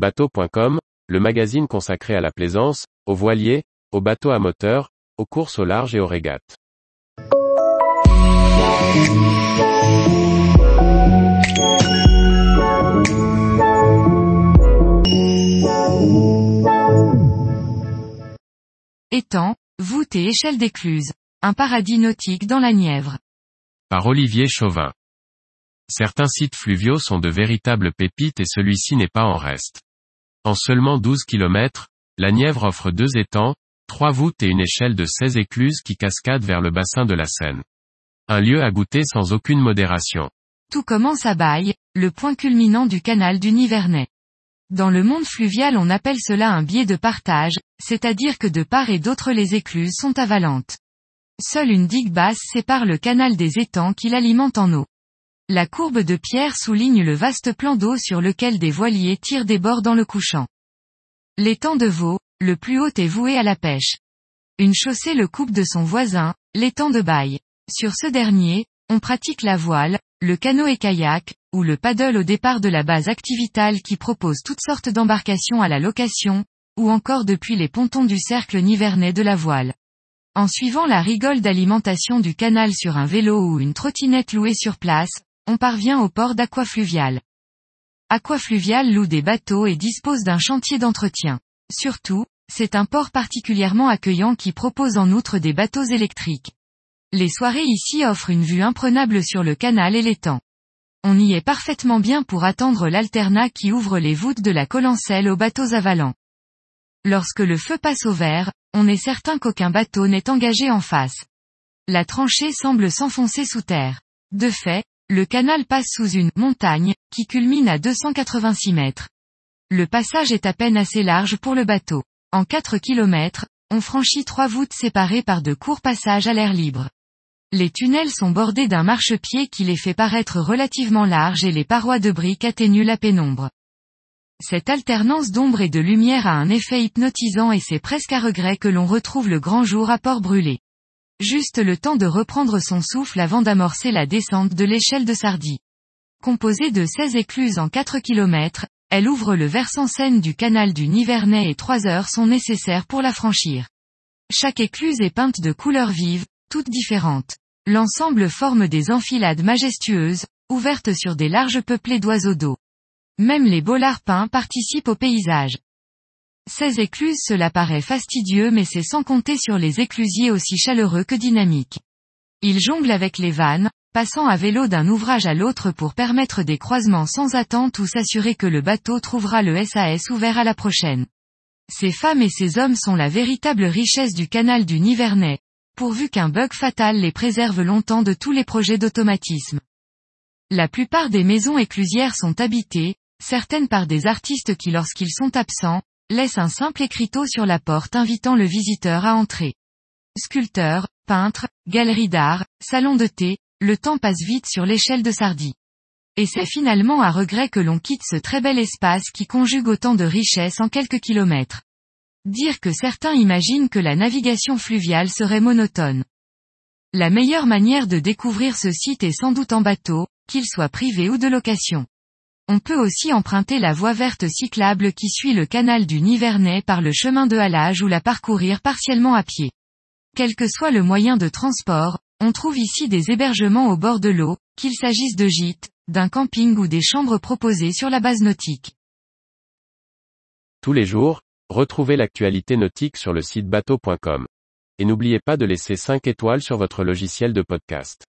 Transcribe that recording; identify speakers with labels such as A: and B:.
A: Bateau.com, le magazine consacré à la plaisance, aux voiliers, aux bateaux à moteur, aux courses au large et aux régates.
B: Étang, voûte et échelle d'écluse. Un paradis nautique dans la Nièvre.
A: Par Olivier Chauvin. Certains sites fluviaux sont de véritables pépites et celui-ci n'est pas en reste. En seulement 12 km, la Nièvre offre deux étangs, trois voûtes et une échelle de 16 écluses qui cascadent vers le bassin de la Seine. Un lieu à goûter sans aucune modération.
B: Tout commence à Baille, le point culminant du canal du Nivernais. Dans le monde fluvial on appelle cela un biais de partage, c'est-à-dire que de part et d'autre les écluses sont avalantes. Seule une digue basse sépare le canal des étangs qui l'alimentent en eau. La courbe de pierre souligne le vaste plan d'eau sur lequel des voiliers tirent des bords dans le couchant. L'étang de Vaux, le plus haut est voué à la pêche. Une chaussée le coupe de son voisin, l'étang de Baille. Sur ce dernier, on pratique la voile, le canoë-kayak, ou le paddle au départ de la base Activital qui propose toutes sortes d'embarcations à la location, ou encore depuis les pontons du cercle nivernais de la voile. En suivant la rigole d'alimentation du canal sur un vélo ou une trottinette louée sur place, on parvient au port d'Aquafluvial. Aquafluvial loue des bateaux et dispose d'un chantier d'entretien. Surtout, c'est un port particulièrement accueillant qui propose en outre des bateaux électriques. Les soirées ici offrent une vue imprenable sur le canal et l'étang. On y est parfaitement bien pour attendre l'alternat qui ouvre les voûtes de la Colancelle aux bateaux avalants. Lorsque le feu passe au vert, on est certain qu'aucun bateau n'est engagé en face. La tranchée semble s'enfoncer sous terre. De fait, le canal passe sous une montagne, qui culmine à 286 mètres. Le passage est à peine assez large pour le bateau. En 4 km, on franchit trois voûtes séparées par de courts passages à l'air libre. Les tunnels sont bordés d'un marchepied qui les fait paraître relativement larges et les parois de briques atténuent la pénombre. Cette alternance d'ombre et de lumière a un effet hypnotisant et c'est presque à regret que l'on retrouve le grand jour à port brûlé. Juste le temps de reprendre son souffle avant d'amorcer la descente de l'échelle de Sardy. Composée de 16 écluses en 4 km, elle ouvre le versant Seine du canal du Nivernais et 3 heures sont nécessaires pour la franchir. Chaque écluse est peinte de couleurs vives, toutes différentes. L'ensemble forme des enfilades majestueuses, ouvertes sur des larges peuplées d'oiseaux d'eau. Même les beaux larpins participent au paysage. Ces écluses cela paraît fastidieux mais c'est sans compter sur les éclusiers aussi chaleureux que dynamiques. Ils jonglent avec les vannes, passant à vélo d'un ouvrage à l'autre pour permettre des croisements sans attente ou s'assurer que le bateau trouvera le SAS ouvert à la prochaine. Ces femmes et ces hommes sont la véritable richesse du canal du Nivernais, pourvu qu'un bug fatal les préserve longtemps de tous les projets d'automatisme. La plupart des maisons éclusières sont habitées, certaines par des artistes qui lorsqu'ils sont absents, laisse un simple écriteau sur la porte invitant le visiteur à entrer. Sculpteur, peintre, galerie d'art, salon de thé, le temps passe vite sur l'échelle de Sardy. Et c'est finalement à regret que l'on quitte ce très bel espace qui conjugue autant de richesses en quelques kilomètres. Dire que certains imaginent que la navigation fluviale serait monotone. La meilleure manière de découvrir ce site est sans doute en bateau, qu'il soit privé ou de location. On peut aussi emprunter la voie verte cyclable qui suit le canal du Nivernais par le chemin de halage ou la parcourir partiellement à pied. Quel que soit le moyen de transport, on trouve ici des hébergements au bord de l'eau, qu'il s'agisse de gîtes, d'un camping ou des chambres proposées sur la base nautique.
A: Tous les jours, retrouvez l'actualité nautique sur le site bateau.com. Et n'oubliez pas de laisser 5 étoiles sur votre logiciel de podcast.